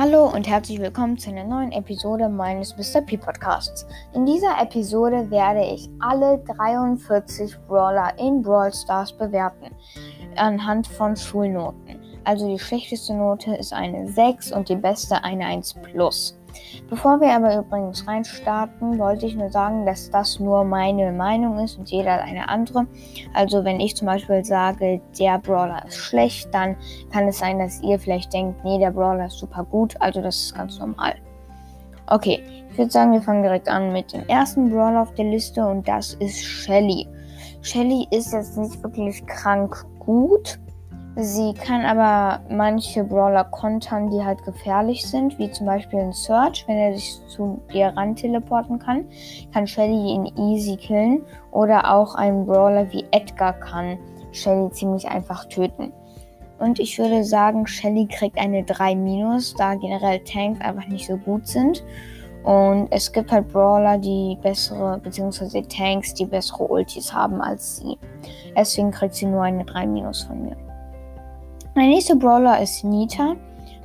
Hallo und herzlich willkommen zu einer neuen Episode meines Mr. P Podcasts. In dieser Episode werde ich alle 43 Brawler in Brawl Stars bewerten, anhand von Schulnoten. Also die schlechteste Note ist eine 6 und die beste eine 1 plus. Bevor wir aber übrigens reinstarten, wollte ich nur sagen, dass das nur meine Meinung ist und jeder hat eine andere. Also wenn ich zum Beispiel sage, der Brawler ist schlecht, dann kann es sein, dass ihr vielleicht denkt, nee, der Brawler ist super gut. Also das ist ganz normal. Okay, ich würde sagen, wir fangen direkt an mit dem ersten Brawler auf der Liste und das ist Shelly. Shelly ist jetzt nicht wirklich krank gut. Sie kann aber manche Brawler kontern, die halt gefährlich sind, wie zum Beispiel ein Search, wenn er sich zu dir ran teleporten kann, kann Shelly ihn easy killen. Oder auch ein Brawler wie Edgar kann Shelly ziemlich einfach töten. Und ich würde sagen, Shelly kriegt eine 3-, da generell Tanks einfach nicht so gut sind. Und es gibt halt Brawler, die bessere, beziehungsweise Tanks, die bessere Ultis haben als sie. Deswegen kriegt sie nur eine 3- von mir. Mein nächster Brawler ist Nita.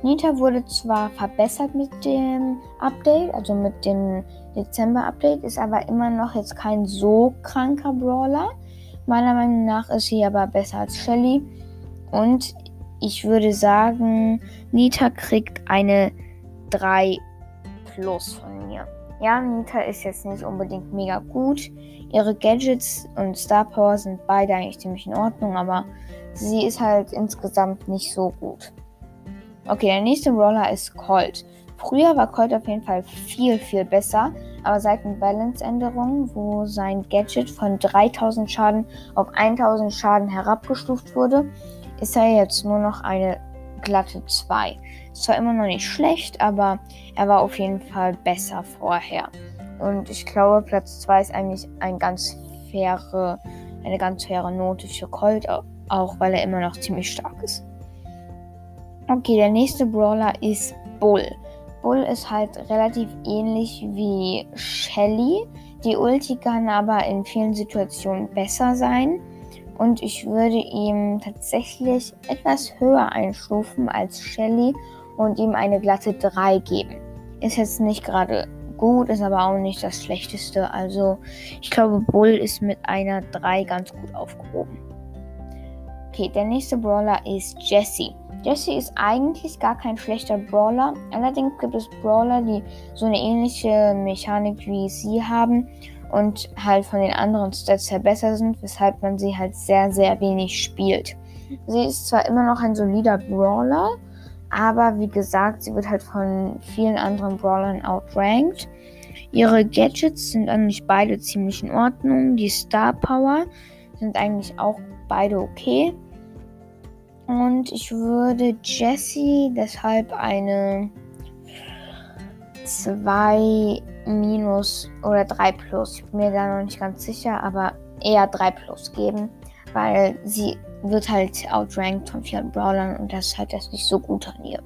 Nita wurde zwar verbessert mit dem Update, also mit dem Dezember-Update, ist aber immer noch jetzt kein so kranker Brawler. Meiner Meinung nach ist sie aber besser als Shelly. Und ich würde sagen, Nita kriegt eine 3 plus von mir. Ja, Nita ist jetzt nicht unbedingt mega gut. Ihre Gadgets und Star Power sind beide eigentlich ziemlich in Ordnung, aber sie ist halt insgesamt nicht so gut. Okay, der nächste Roller ist Colt. Früher war Colt auf jeden Fall viel, viel besser, aber seit den Balance-Änderungen, wo sein Gadget von 3000 Schaden auf 1000 Schaden herabgestuft wurde, ist er jetzt nur noch eine glatte 2. Ist zwar immer noch nicht schlecht, aber er war auf jeden Fall besser vorher. Und ich glaube, Platz 2 ist eigentlich ein ganz faire, eine ganz faire Note für Colt, auch weil er immer noch ziemlich stark ist. Okay, der nächste Brawler ist Bull. Bull ist halt relativ ähnlich wie Shelly. Die Ulti kann aber in vielen Situationen besser sein. Und ich würde ihm tatsächlich etwas höher einstufen als Shelly und ihm eine glatte 3 geben. Ist jetzt nicht gerade gut, ist aber auch nicht das Schlechteste. Also ich glaube, Bull ist mit einer 3 ganz gut aufgehoben. Okay, der nächste Brawler ist Jesse. Jesse ist eigentlich gar kein schlechter Brawler. Allerdings gibt es Brawler, die so eine ähnliche Mechanik wie sie haben und halt von den anderen Stats her besser sind, weshalb man sie halt sehr, sehr wenig spielt. Sie ist zwar immer noch ein solider Brawler, aber wie gesagt, sie wird halt von vielen anderen Brawlern outranked. Ihre Gadgets sind eigentlich beide ziemlich in Ordnung. Die Star Power sind eigentlich auch beide okay. Und ich würde Jessie deshalb eine 2 minus oder 3 plus. Ich bin mir da noch nicht ganz sicher, aber eher 3 plus geben, weil sie wird halt outranked von vielen Brawlern und das ist halt das nicht so gut an ihr.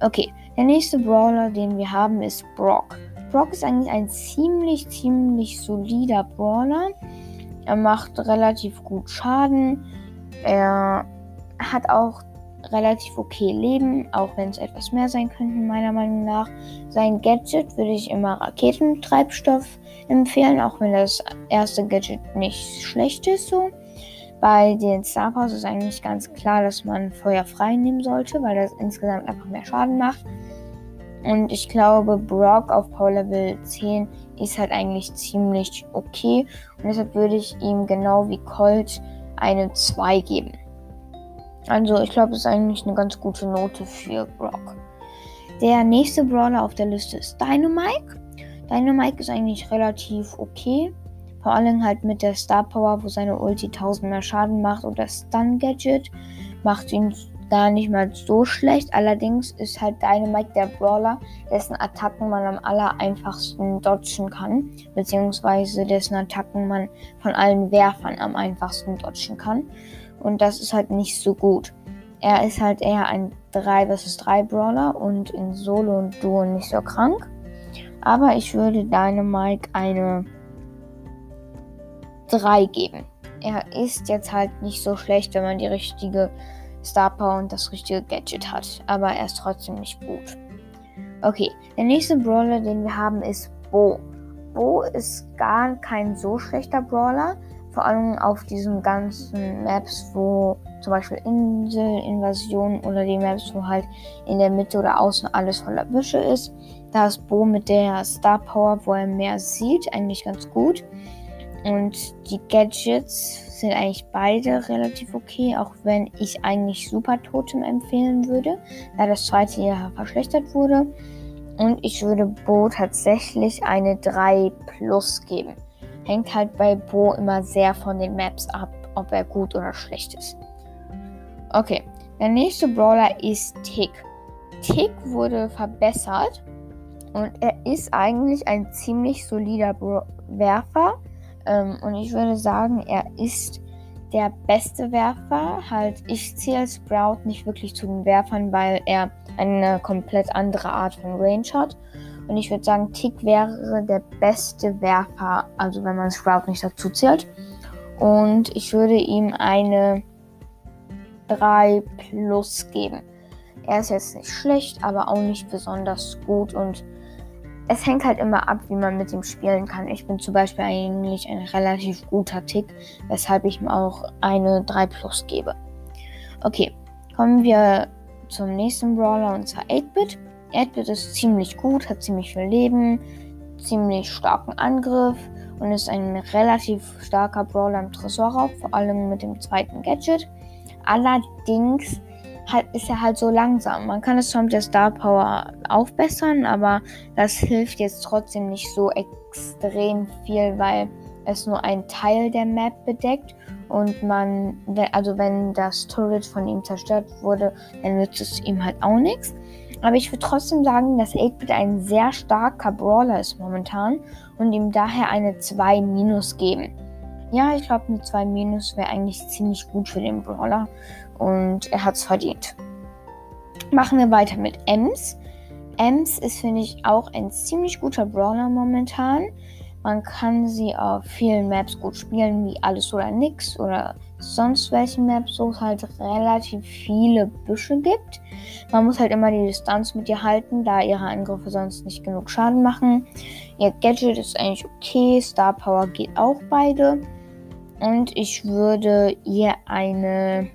Okay, der nächste Brawler, den wir haben, ist Brock. Brock ist eigentlich ein ziemlich, ziemlich solider Brawler. Er macht relativ gut Schaden. Er hat auch relativ okay Leben, auch wenn es etwas mehr sein könnten, meiner Meinung nach. Sein Gadget würde ich immer Raketentreibstoff empfehlen, auch wenn das erste Gadget nicht schlecht ist so. Bei den Star Powers ist eigentlich ganz klar, dass man Feuer frei nehmen sollte, weil das insgesamt einfach mehr Schaden macht. Und ich glaube, Brock auf Power Level 10 ist halt eigentlich ziemlich okay. Und deshalb würde ich ihm genau wie Colt eine 2 geben. Also ich glaube, es ist eigentlich eine ganz gute Note für Brock. Der nächste Brawler auf der Liste ist Dynamike. Dynamike ist eigentlich relativ okay. Vor allem halt mit der Star Power, wo seine Ulti 1000 mehr Schaden macht und das Stun Gadget macht ihn gar nicht mal so schlecht. Allerdings ist halt Dynamite der Brawler, dessen Attacken man am aller einfachsten dodgen kann, beziehungsweise dessen Attacken man von allen Werfern am einfachsten dodgen kann. Und das ist halt nicht so gut. Er ist halt eher ein 3 vs 3 Brawler und in Solo und Duo nicht so krank. Aber ich würde Dynamite eine 3 geben. Er ist jetzt halt nicht so schlecht, wenn man die richtige Star Power und das richtige Gadget hat. Aber er ist trotzdem nicht gut. Okay, der nächste Brawler, den wir haben, ist Bo. Bo ist gar kein so schlechter Brawler. Vor allem auf diesen ganzen Maps, wo zum Beispiel Inselinvasion oder die Maps, wo halt in der Mitte oder außen alles voller Büsche ist. Da ist Bo mit der Star Power, wo er mehr sieht, eigentlich ganz gut. Und die Gadgets sind eigentlich beide relativ okay, auch wenn ich eigentlich Super Totem empfehlen würde, da das zweite ja verschlechtert wurde. Und ich würde Bo tatsächlich eine 3 Plus geben. Hängt halt bei Bo immer sehr von den Maps ab, ob er gut oder schlecht ist. Okay, der nächste Brawler ist Tick. Tick wurde verbessert und er ist eigentlich ein ziemlich solider Bro Werfer. Ähm, und ich würde sagen, er ist der beste Werfer. Halt, ich zähle Sprout nicht wirklich zu den Werfern, weil er eine komplett andere Art von Range hat. Und ich würde sagen, Tick wäre der beste Werfer, also wenn man Sprout nicht dazu zählt. Und ich würde ihm eine 3 plus geben. Er ist jetzt nicht schlecht, aber auch nicht besonders gut und es hängt halt immer ab, wie man mit ihm spielen kann. Ich bin zum Beispiel eigentlich ein relativ guter Tick, weshalb ich ihm auch eine 3 Plus gebe. Okay, kommen wir zum nächsten Brawler und zwar 8-Bit. 8-Bit ist ziemlich gut, hat ziemlich viel Leben, ziemlich starken Angriff und ist ein relativ starker Brawler im Tresorraub, vor allem mit dem zweiten Gadget. Allerdings halt, ist er halt so langsam. Man kann es zwar mit der Star Power aufbessern, aber das hilft jetzt trotzdem nicht so extrem viel, weil es nur einen Teil der Map bedeckt und man, also wenn das Turret von ihm zerstört wurde, dann nützt es ihm halt auch nichts. Aber ich würde trotzdem sagen, dass 8-Bit ein sehr starker Brawler ist momentan und ihm daher eine 2 Minus geben. Ja, ich glaube, eine 2 Minus wäre eigentlich ziemlich gut für den Brawler und er hat es verdient. Machen wir weiter mit Ems. Ems ist, finde ich, auch ein ziemlich guter Brawler momentan. Man kann sie auf vielen Maps gut spielen, wie Alles oder Nix oder sonst welchen Maps, wo es halt relativ viele Büsche gibt. Man muss halt immer die Distanz mit ihr halten, da ihre Angriffe sonst nicht genug Schaden machen. Ihr Gadget ist eigentlich okay, Star Power geht auch beide. Und ich würde ihr eine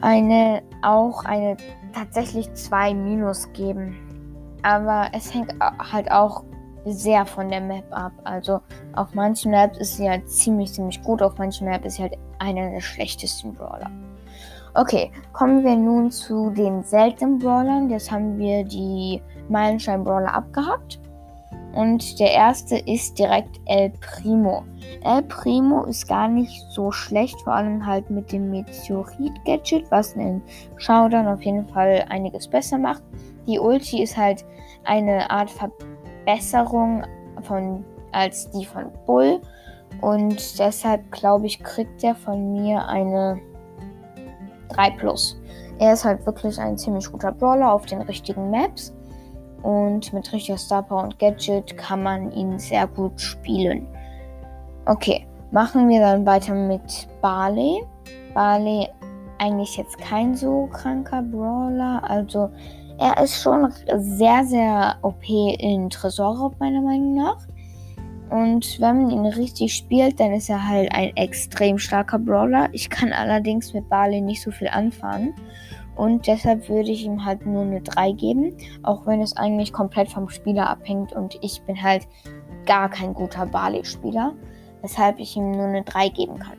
eine auch eine tatsächlich 2 Minus geben. Aber es hängt halt auch sehr von der Map ab. Also auf manchen Maps ist sie halt ziemlich, ziemlich gut, auf manchen Maps ist sie halt einer der schlechtesten Brawler. Okay, kommen wir nun zu den seltenen Brawlern. Jetzt haben wir die Meilenstein-Brawler abgehakt. Und der erste ist direkt El Primo. El Primo ist gar nicht so schlecht, vor allem halt mit dem Meteorit-Gadget, was in Showdown auf jeden Fall einiges besser macht. Die Ulti ist halt eine Art Verbesserung von, als die von Bull. Und deshalb glaube ich, kriegt er von mir eine 3 Plus. Er ist halt wirklich ein ziemlich guter Brawler auf den richtigen Maps. Und mit richtiger Star Power und Gadget kann man ihn sehr gut spielen. Okay, machen wir dann weiter mit Barley. Barley eigentlich jetzt kein so kranker Brawler. Also er ist schon sehr, sehr OP in Tresorraub meiner Meinung nach. Und wenn man ihn richtig spielt, dann ist er halt ein extrem starker Brawler. Ich kann allerdings mit Barley nicht so viel anfangen. Und deshalb würde ich ihm halt nur eine 3 geben, auch wenn es eigentlich komplett vom Spieler abhängt und ich bin halt gar kein guter Barley-Spieler, weshalb ich ihm nur eine 3 geben kann.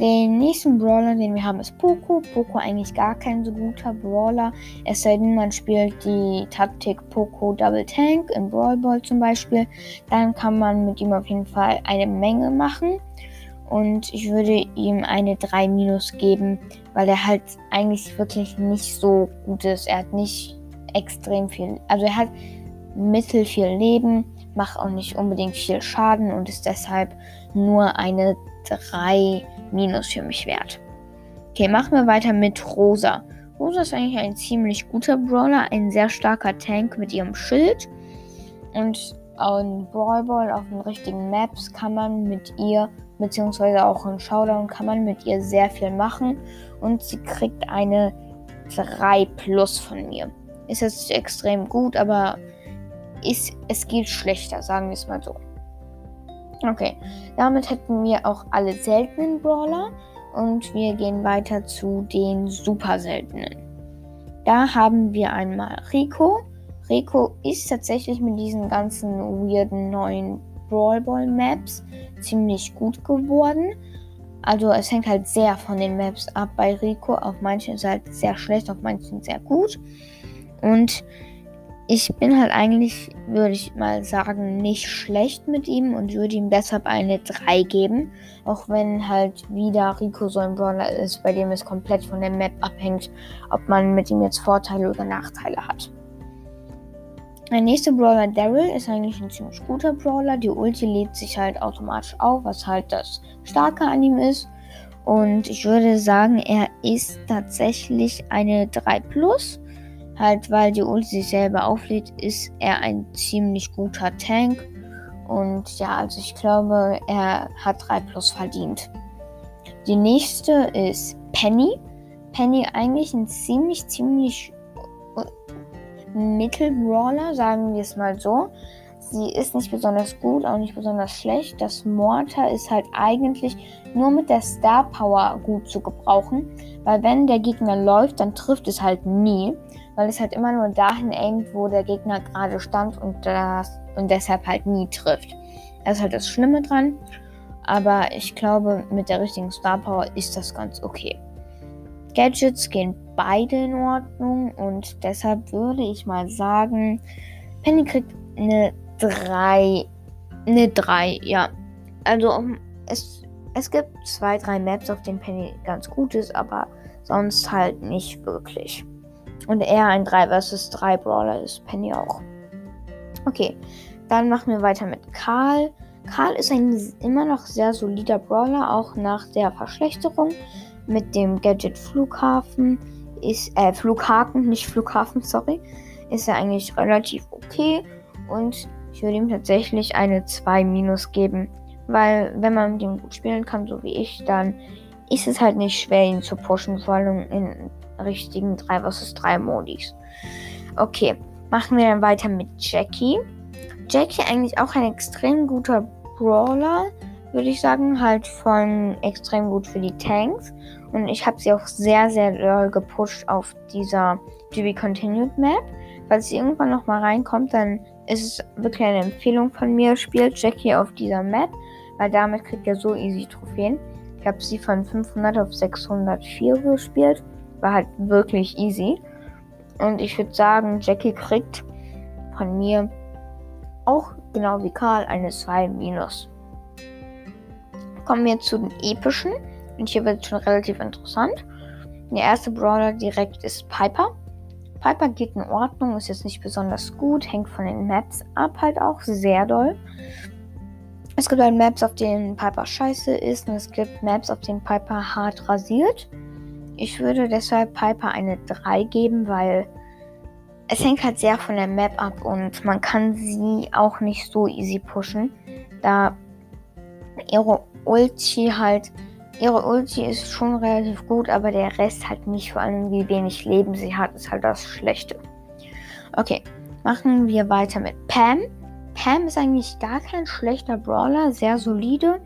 Den nächsten Brawler, den wir haben, ist Poco. Poco eigentlich gar kein so guter Brawler. Es sei denn, man spielt die Taktik Poco Double Tank in Brawl Ball zum Beispiel. Dann kann man mit ihm auf jeden Fall eine Menge machen und ich würde ihm eine 3 minus geben, weil er halt eigentlich wirklich nicht so gut ist. Er hat nicht extrem viel, also er hat mittel viel Leben, macht auch nicht unbedingt viel Schaden und ist deshalb nur eine 3 minus für mich wert. Okay, machen wir weiter mit Rosa. Rosa ist eigentlich ein ziemlich guter Brawler, ein sehr starker Tank mit ihrem Schild. Und in Brawl Ball auf den richtigen Maps kann man mit ihr beziehungsweise auch in Showdown kann man mit ihr sehr viel machen und sie kriegt eine 3 plus von mir. Ist jetzt extrem gut, aber ist, es geht schlechter, sagen wir es mal so. Okay, damit hätten wir auch alle seltenen Brawler und wir gehen weiter zu den super seltenen. Da haben wir einmal Rico. Rico ist tatsächlich mit diesen ganzen weirden neuen Brawl Ball Maps ziemlich gut geworden. Also es hängt halt sehr von den Maps ab bei Rico. Auf manchen ist halt sehr schlecht, auf manchen sehr gut. Und ich bin halt eigentlich, würde ich mal sagen, nicht schlecht mit ihm und würde ihm deshalb eine 3 geben. Auch wenn halt wieder Rico so ein Brawler ist, bei dem es komplett von der Map abhängt, ob man mit ihm jetzt Vorteile oder Nachteile hat. Der nächste Brawler, Daryl, ist eigentlich ein ziemlich guter Brawler. Die Ulti lädt sich halt automatisch auf, was halt das Starke an ihm ist. Und ich würde sagen, er ist tatsächlich eine 3 Plus. Halt, weil die Ulti sich selber auflädt, ist er ein ziemlich guter Tank. Und ja, also ich glaube, er hat 3 Plus verdient. Die nächste ist Penny. Penny eigentlich ein ziemlich, ziemlich äh, Mittelbrawler, sagen wir es mal so. Sie ist nicht besonders gut, auch nicht besonders schlecht. Das Mortar ist halt eigentlich nur mit der Star Power gut zu gebrauchen, weil wenn der Gegner läuft, dann trifft es halt nie weil es halt immer nur dahin aimt, wo der Gegner gerade stand und, das, und deshalb halt nie trifft. Das ist halt das Schlimme dran. Aber ich glaube, mit der richtigen Star Power ist das ganz okay. Gadgets gehen beide in Ordnung und deshalb würde ich mal sagen, Penny kriegt eine 3. Eine 3, ja. Also es, es gibt zwei, drei Maps, auf denen Penny ganz gut ist, aber sonst halt nicht wirklich. Und er ein 3 vs 3 Brawler ist. Penny auch. Okay, dann machen wir weiter mit Karl. Karl ist ein immer noch sehr solider Brawler, auch nach der Verschlechterung mit dem Gadget Flughafen. Ist, äh, Flughaken, nicht Flughafen, sorry. Ist er eigentlich relativ okay. Und ich würde ihm tatsächlich eine 2 minus geben. Weil, wenn man mit ihm gut spielen kann, so wie ich, dann ist es halt nicht schwer, ihn zu pushen, vor allem in richtigen 3 vs 3 Modis. Okay, machen wir dann weiter mit Jackie. Jackie eigentlich auch ein extrem guter Brawler, würde ich sagen, halt von extrem gut für die Tanks. Und ich habe sie auch sehr, sehr doll gepusht auf dieser To Continued Map. Falls sie irgendwann nochmal reinkommt, dann ist es wirklich eine Empfehlung von mir. Spielt Jackie auf dieser Map, weil damit kriegt ihr so easy Trophäen. Ich habe sie von 500 auf 604 gespielt war halt wirklich easy. Und ich würde sagen, Jackie kriegt von mir auch genau wie Karl eine 2 minus. Kommen wir zu den epischen. Und hier wird es schon relativ interessant. Der erste Brawler direkt ist Piper. Piper geht in Ordnung, ist jetzt nicht besonders gut, hängt von den Maps ab halt auch sehr doll. Es gibt halt Maps, auf denen Piper scheiße ist und es gibt Maps, auf denen Piper hart rasiert. Ich würde deshalb Piper eine 3 geben, weil es hängt halt sehr von der Map ab und man kann sie auch nicht so easy pushen, da ihre Ulti halt, ihre Ulti ist schon relativ gut, aber der Rest halt nicht, vor allem wie wenig Leben sie hat, ist halt das Schlechte. Okay, machen wir weiter mit Pam. Pam ist eigentlich gar kein schlechter Brawler, sehr solide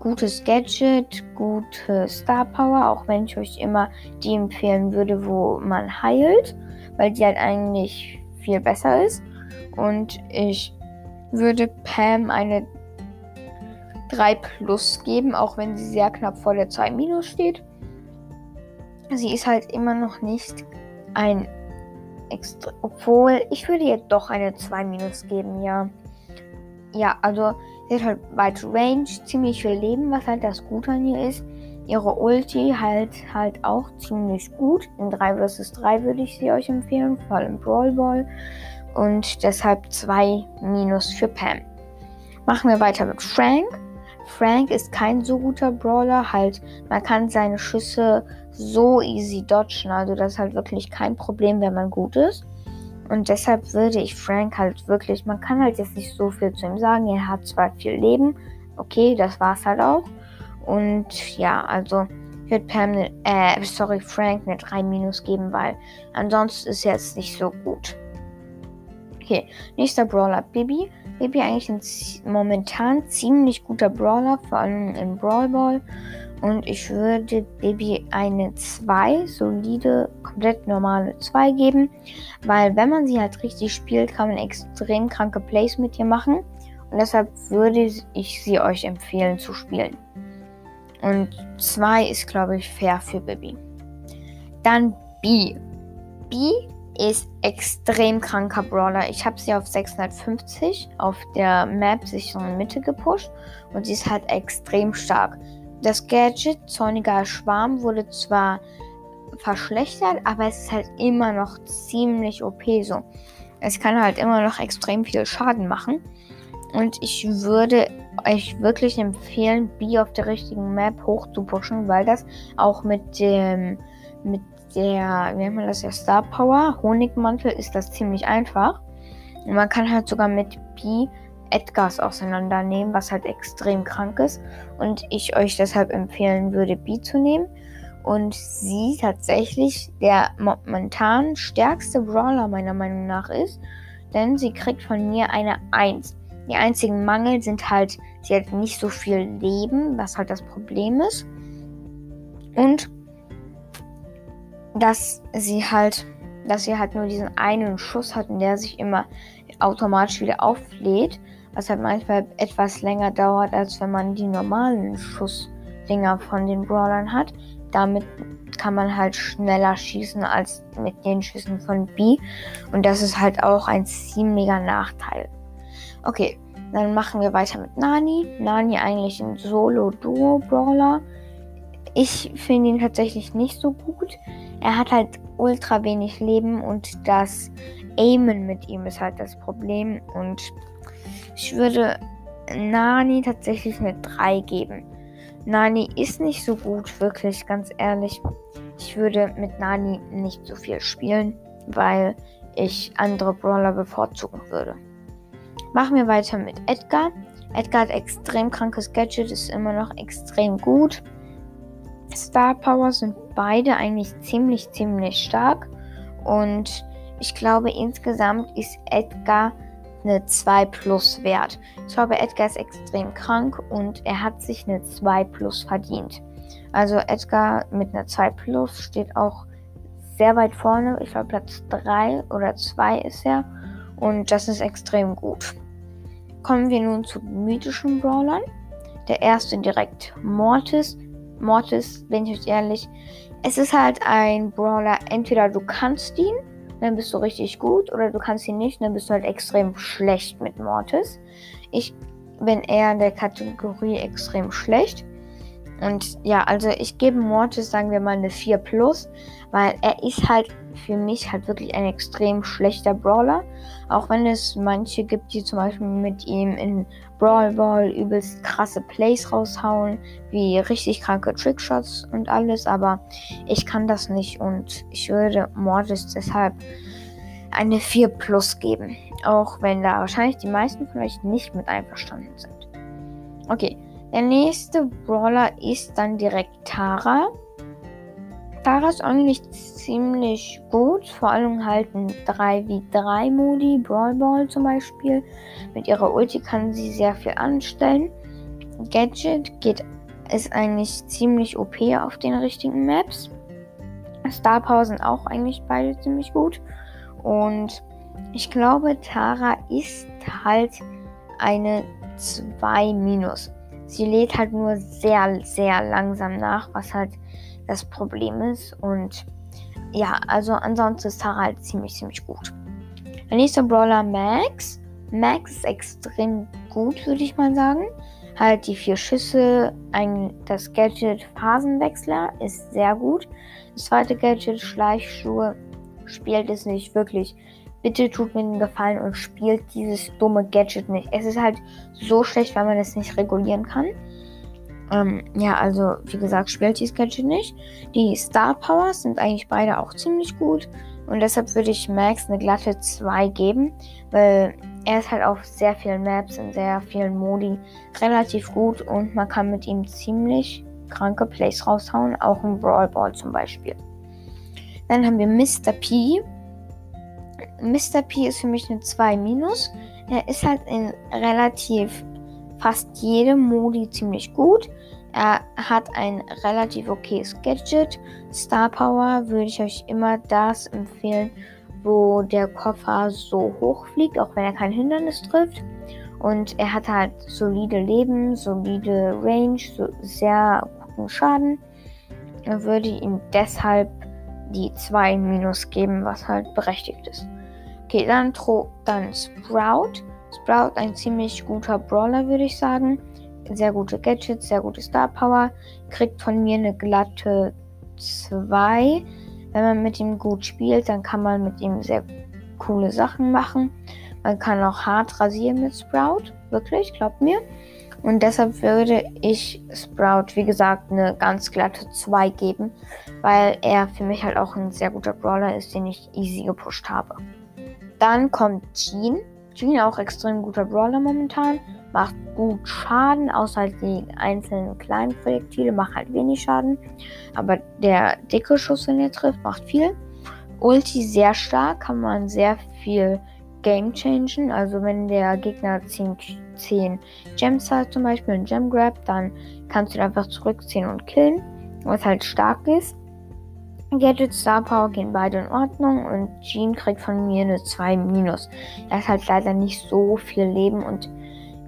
gutes Gadget, gute Star Power, auch wenn ich euch immer die empfehlen würde, wo man heilt, weil die halt eigentlich viel besser ist. Und ich würde Pam eine 3 Plus geben, auch wenn sie sehr knapp vor der 2 Minus steht. Sie ist halt immer noch nicht ein extra. Obwohl, ich würde ihr doch eine 2 Minus geben, ja. Ja, also Sie hat halt weite Range, ziemlich viel Leben, was halt das Gute an ihr ist. Ihre Ulti halt halt auch ziemlich gut. In 3 vs 3 würde ich sie euch empfehlen, vor allem Brawl Ball. Und deshalb 2 Minus für Pam. Machen wir weiter mit Frank. Frank ist kein so guter Brawler, halt, man kann seine Schüsse so easy dodgen, also das ist halt wirklich kein Problem, wenn man gut ist. Und deshalb würde ich Frank halt wirklich, man kann halt jetzt nicht so viel zu ihm sagen. Er hat zwar viel Leben, okay, das war's halt auch. Und ja, also würde Pam ne, äh, sorry, Frank eine 3 minus geben, weil ansonsten ist er jetzt nicht so gut. Okay, nächster Brawler, Bibi. Bibi eigentlich ein momentan ziemlich guter Brawler, vor allem im Brawl Ball. Und ich würde Bibi eine 2, solide, komplett normale 2 geben. Weil wenn man sie halt richtig spielt, kann man extrem kranke Plays mit ihr machen. Und deshalb würde ich sie euch empfehlen zu spielen. Und 2 ist, glaube ich, fair für Bibi. Dann B. B ist extrem kranker Brawler. Ich habe sie auf 650 auf der Map sich in Mitte gepusht und sie ist halt extrem stark. Das Gadget Zorniger Schwarm wurde zwar verschlechtert, aber es ist halt immer noch ziemlich OP so. Es kann halt immer noch extrem viel Schaden machen. Und ich würde euch wirklich empfehlen, B auf der richtigen Map hoch weil das auch mit dem, mit der, wie nennt man das ja, Star Power, Honigmantel, ist das ziemlich einfach. Und man kann halt sogar mit B Edgars auseinandernehmen, was halt extrem krank ist. Und ich euch deshalb empfehlen würde, B zu nehmen. Und sie tatsächlich der momentan stärkste Brawler meiner Meinung nach ist. Denn sie kriegt von mir eine 1. Die einzigen Mangel sind halt, sie hat nicht so viel Leben, was halt das Problem ist. Und dass sie halt, dass sie halt nur diesen einen Schuss hat, der sich immer automatisch wieder auflädt, was halt manchmal etwas länger dauert, als wenn man die normalen Schussdinger von den Brawlern hat. Damit kann man halt schneller schießen als mit den Schüssen von B. Und das ist halt auch ein ziemlicher Nachteil. Okay, dann machen wir weiter mit Nani. Nani eigentlich ein Solo-Duo-Brawler. Ich finde ihn tatsächlich nicht so gut. Er hat halt ultra wenig Leben und das Aimen mit ihm ist halt das Problem. Und ich würde Nani tatsächlich eine 3 geben. Nani ist nicht so gut, wirklich, ganz ehrlich. Ich würde mit Nani nicht so viel spielen, weil ich andere Brawler bevorzugen würde. Machen wir weiter mit Edgar. Edgar hat extrem krankes Gadget, ist immer noch extrem gut. Star Power sind beide eigentlich ziemlich, ziemlich stark. Und ich glaube, insgesamt ist Edgar eine 2 plus wert. Ich glaube, Edgar ist extrem krank und er hat sich eine 2 plus verdient. Also Edgar mit einer 2 plus steht auch sehr weit vorne. Ich glaube, Platz 3 oder 2 ist er. Und das ist extrem gut. Kommen wir nun zu mythischen Brawlern. Der erste direkt Mortis. Mortis, bin ich euch ehrlich, es ist halt ein Brawler. Entweder du kannst ihn, dann bist du richtig gut, oder du kannst ihn nicht, dann bist du halt extrem schlecht mit Mortis. Ich bin eher in der Kategorie extrem schlecht. Und ja, also ich gebe Mortis, sagen wir mal, eine 4 plus, weil er ist halt für mich halt wirklich ein extrem schlechter Brawler. Auch wenn es manche gibt, die zum Beispiel mit ihm in Brawl Ball übelst krasse Plays raushauen, wie richtig kranke Trickshots und alles, aber ich kann das nicht und ich würde Mortis deshalb eine 4 plus geben. Auch wenn da wahrscheinlich die meisten von euch nicht mit einverstanden sind. Okay, der nächste Brawler ist dann direkt Tara. Tara ist eigentlich ziemlich gut, vor allem halt ein 3v3 Modi, Brawl Ball zum Beispiel. Mit ihrer Ulti kann sie sehr viel anstellen. Gadget geht, ist eigentlich ziemlich OP auf den richtigen Maps. Star Power sind auch eigentlich beide ziemlich gut. Und ich glaube, Tara ist halt eine 2 minus. Sie lädt halt nur sehr, sehr langsam nach, was halt das Problem ist. Und ja, also ansonsten ist Tara halt ziemlich, ziemlich gut. Der nächste Brawler Max. Max ist extrem gut, würde ich mal sagen. Halt die vier Schüsse, ein, das Gadget Phasenwechsler ist sehr gut. Das zweite Gadget Schleichschuhe spielt es nicht wirklich Bitte tut mir den Gefallen und spielt dieses dumme Gadget nicht. Es ist halt so schlecht, weil man es nicht regulieren kann. Ähm, ja, also wie gesagt, spielt dieses Gadget nicht. Die Star Powers sind eigentlich beide auch ziemlich gut. Und deshalb würde ich Max eine glatte 2 geben, weil er ist halt auf sehr vielen Maps in sehr vielen Modi relativ gut und man kann mit ihm ziemlich kranke Plays raushauen, auch im Brawl Ball zum Beispiel. Dann haben wir Mr. P. Mr. P ist für mich eine 2 Er ist halt in relativ fast jedem Modi ziemlich gut. Er hat ein relativ okayes Gadget. Star Power würde ich euch immer das empfehlen, wo der Koffer so hoch fliegt, auch wenn er kein Hindernis trifft. Und er hat halt solide Leben, solide Range, so sehr guten Schaden. Er würde ihm deshalb die 2 Minus geben, was halt berechtigt ist. Okay, dann, dann Sprout. Sprout ein ziemlich guter Brawler, würde ich sagen. Sehr gute Gadgets, sehr gute Star Power. Kriegt von mir eine glatte 2. Wenn man mit ihm gut spielt, dann kann man mit ihm sehr coole Sachen machen. Man kann auch hart rasieren mit Sprout. Wirklich, glaubt mir. Und deshalb würde ich Sprout, wie gesagt, eine ganz glatte 2 geben, weil er für mich halt auch ein sehr guter Brawler ist, den ich easy gepusht habe. Dann kommt Jean. Jean auch extrem guter Brawler momentan. Macht gut Schaden, außer halt die einzelnen kleinen Projektile machen halt wenig Schaden. Aber der dicke Schuss, wenn er trifft, macht viel. Ulti sehr stark, kann man sehr viel game changen. Also wenn der Gegner 10, 10 Gems hat, zum Beispiel ein Gem Grab, dann kannst du ihn einfach zurückziehen und killen, was halt stark ist. Gadget Star Power gehen beide in Ordnung und Jean kriegt von mir eine 2 minus. Er hat halt leider nicht so viel Leben und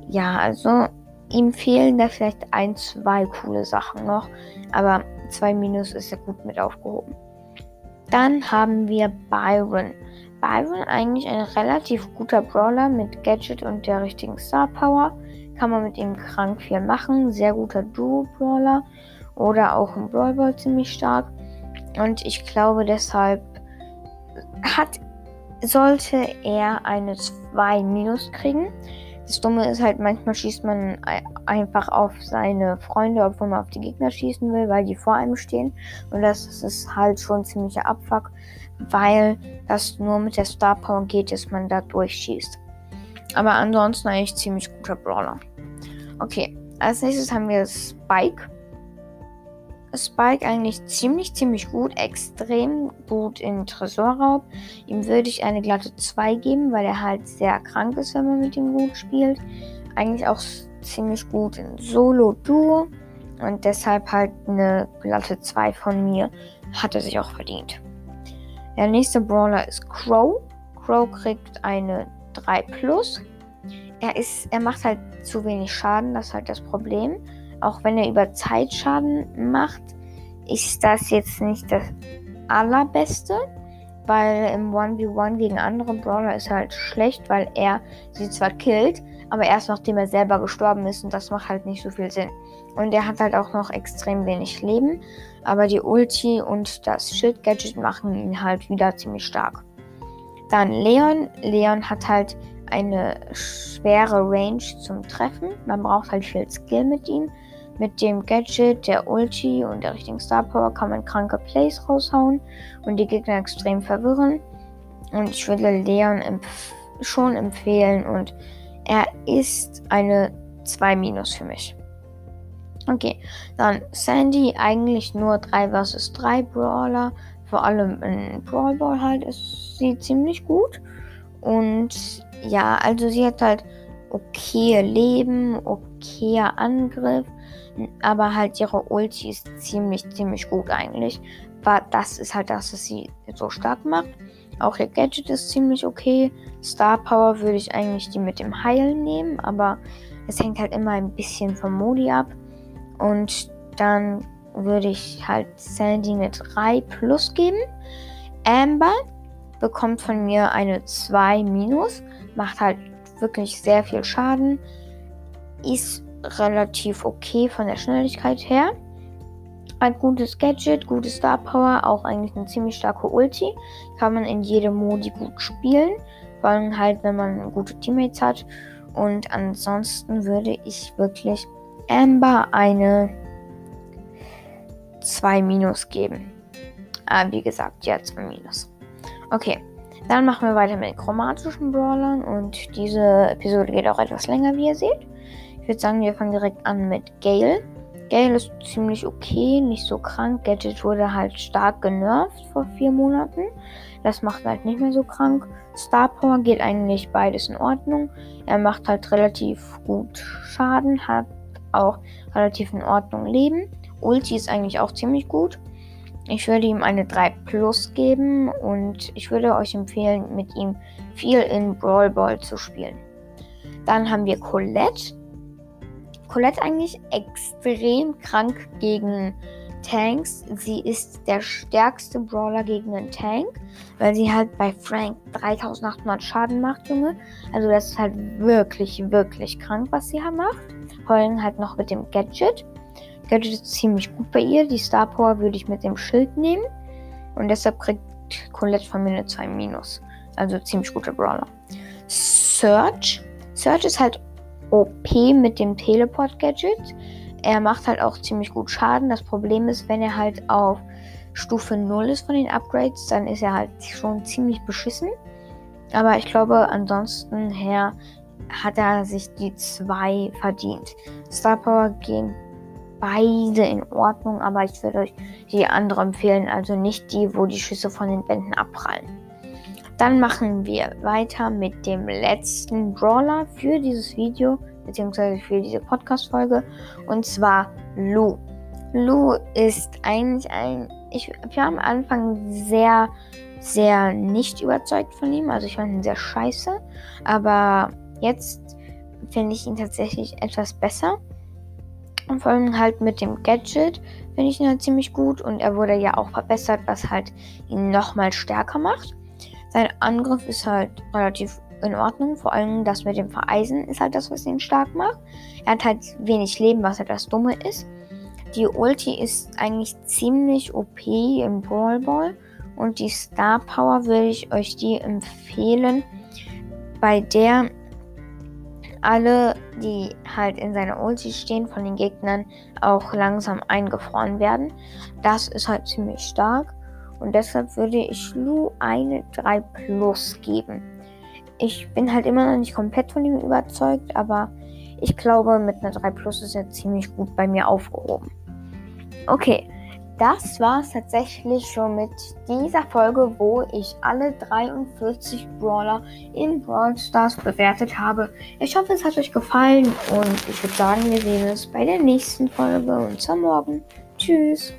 ja, also ihm fehlen da vielleicht ein, zwei coole Sachen noch, aber 2 minus ist ja gut mit aufgehoben. Dann haben wir Byron. Byron eigentlich ein relativ guter Brawler mit Gadget und der richtigen Star Power. Kann man mit ihm krank viel machen. Sehr guter Duo-Brawler oder auch im Brawl ziemlich stark. Und ich glaube deshalb hat, sollte er eine 2 minus kriegen. Das Dumme ist halt, manchmal schießt man einfach auf seine Freunde, obwohl man auf die Gegner schießen will, weil die vor einem stehen. Und das ist halt schon ziemlicher Abfuck, weil das nur mit der Star Power geht, dass man da durchschießt. Aber ansonsten eigentlich ziemlich guter Brawler. Okay, als nächstes haben wir Spike. Spike eigentlich ziemlich, ziemlich gut, extrem gut in Tresorraub. Ihm würde ich eine glatte 2 geben, weil er halt sehr krank ist, wenn man mit ihm gut spielt. Eigentlich auch ziemlich gut in Solo-Duo und deshalb halt eine glatte 2 von mir. Hat er sich auch verdient. Der nächste Brawler ist Crow. Crow kriegt eine 3 plus. Er, ist, er macht halt zu wenig Schaden, das ist halt das Problem auch wenn er über Zeit Schaden macht, ist das jetzt nicht das allerbeste, weil im 1v1 gegen andere Brawler ist halt schlecht, weil er sie zwar killt, aber erst nachdem er selber gestorben ist und das macht halt nicht so viel Sinn. Und er hat halt auch noch extrem wenig Leben, aber die Ulti und das Schild Gadget machen ihn halt wieder ziemlich stark. Dann Leon. Leon hat halt eine schwere Range zum Treffen. Man braucht halt viel Skill mit ihm. Mit dem Gadget, der Ulti und der richtigen Star Power kann man kranke Plays raushauen und die Gegner extrem verwirren. Und ich würde Leon empf schon empfehlen und er ist eine 2 Minus für mich. Okay, dann Sandy, eigentlich nur 3 vs 3 Brawler. Vor allem in Brawl Ball halt ist sie ziemlich gut. Und ja, also sie hat halt okay Leben, okayer Angriff aber halt ihre Ulti ist ziemlich, ziemlich gut eigentlich. Aber das ist halt das, was sie so stark macht. Auch ihr Gadget ist ziemlich okay. Star Power würde ich eigentlich die mit dem Heilen nehmen, aber es hängt halt immer ein bisschen vom Modi ab. Und dann würde ich halt Sandy eine 3 plus geben. Amber bekommt von mir eine 2 minus, macht halt wirklich sehr viel Schaden, ist relativ okay von der Schnelligkeit her. Ein gutes Gadget, gute Star Power, auch eigentlich eine ziemlich starke Ulti. Kann man in jedem Modi gut spielen. Vor allem halt, wenn man gute Teammates hat. Und ansonsten würde ich wirklich Amber eine 2 Minus geben. Ah, wie gesagt, ja, 2 Minus. Okay, dann machen wir weiter mit chromatischen Brawlern. Und diese Episode geht auch etwas länger, wie ihr seht. Ich würde sagen, wir fangen direkt an mit Gale. Gale ist ziemlich okay, nicht so krank. Gadget wurde halt stark genervt vor vier Monaten. Das macht halt nicht mehr so krank. Star Power geht eigentlich beides in Ordnung. Er macht halt relativ gut Schaden, hat auch relativ in Ordnung Leben. Ulti ist eigentlich auch ziemlich gut. Ich würde ihm eine 3 Plus geben und ich würde euch empfehlen, mit ihm viel in Brawl Ball zu spielen. Dann haben wir Colette. Colette eigentlich extrem krank gegen Tanks. Sie ist der stärkste Brawler gegen einen Tank, weil sie halt bei Frank 3800 Schaden macht, Junge. Also das ist halt wirklich, wirklich krank, was sie halt macht. Allem halt noch mit dem Gadget. Gadget ist ziemlich gut bei ihr. Die Star Power würde ich mit dem Schild nehmen. Und deshalb kriegt Colette von mir eine 2 Minus. Also ziemlich guter Brawler. Search. Search ist halt OP mit dem Teleport-Gadget. Er macht halt auch ziemlich gut Schaden. Das Problem ist, wenn er halt auf Stufe 0 ist von den Upgrades, dann ist er halt schon ziemlich beschissen. Aber ich glaube, ansonsten her hat er sich die 2 verdient. Star Power gehen beide in Ordnung, aber ich würde euch die andere empfehlen, also nicht die, wo die Schüsse von den Wänden abprallen. Dann machen wir weiter mit dem letzten Brawler für dieses Video, beziehungsweise für diese Podcast-Folge, und zwar Lou. Lou ist eigentlich ein. Ich war am Anfang sehr, sehr nicht überzeugt von ihm. Also ich fand ihn sehr scheiße. Aber jetzt finde ich ihn tatsächlich etwas besser. Und vor allem halt mit dem Gadget finde ich ihn halt ziemlich gut. Und er wurde ja auch verbessert, was halt ihn nochmal stärker macht. Sein Angriff ist halt relativ in Ordnung. Vor allem das mit dem Vereisen ist halt das, was ihn stark macht. Er hat halt wenig Leben, was halt das Dumme ist. Die Ulti ist eigentlich ziemlich OP im Brawl Ball. Und die Star Power würde ich euch die empfehlen, bei der alle, die halt in seiner Ulti stehen, von den Gegnern auch langsam eingefroren werden. Das ist halt ziemlich stark. Und deshalb würde ich Lu eine 3 Plus geben. Ich bin halt immer noch nicht komplett von ihm überzeugt, aber ich glaube, mit einer 3 Plus ist er ziemlich gut bei mir aufgehoben. Okay, das war es tatsächlich schon mit dieser Folge, wo ich alle 43 Brawler in Brawl Stars bewertet habe. Ich hoffe, es hat euch gefallen und ich würde sagen, wir sehen uns bei der nächsten Folge und zum Morgen. Tschüss.